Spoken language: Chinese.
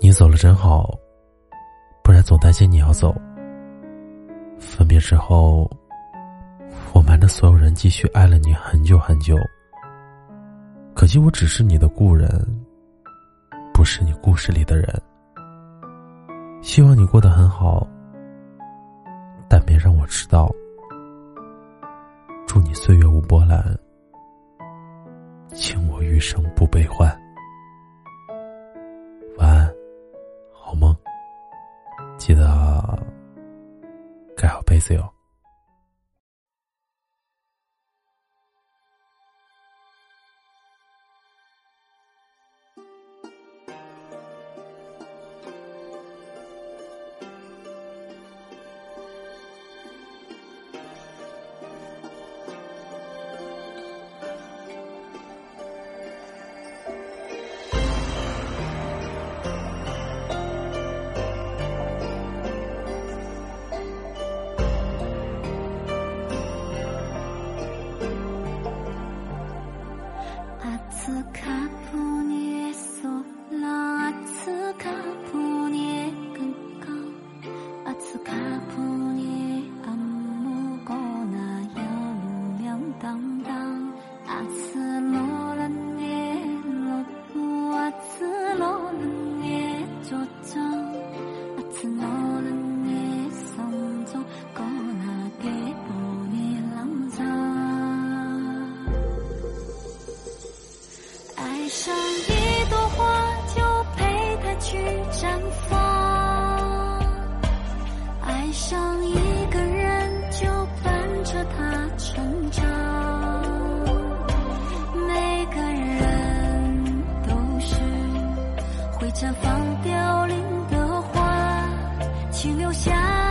你走了真好，不然总担心你要走。分别之后，我瞒着所有人继续爱了你很久很久。可惜我只是你的故人，不是你故事里的人。希望你过得很好，但别让我知道。祝你岁月无波澜，请我余生不悲欢。记得盖好被子哟。的卡夫爱上一朵花，就陪它去绽放；爱上一个人，就伴着他成长。每个人都是会绽放凋零的花，请留下。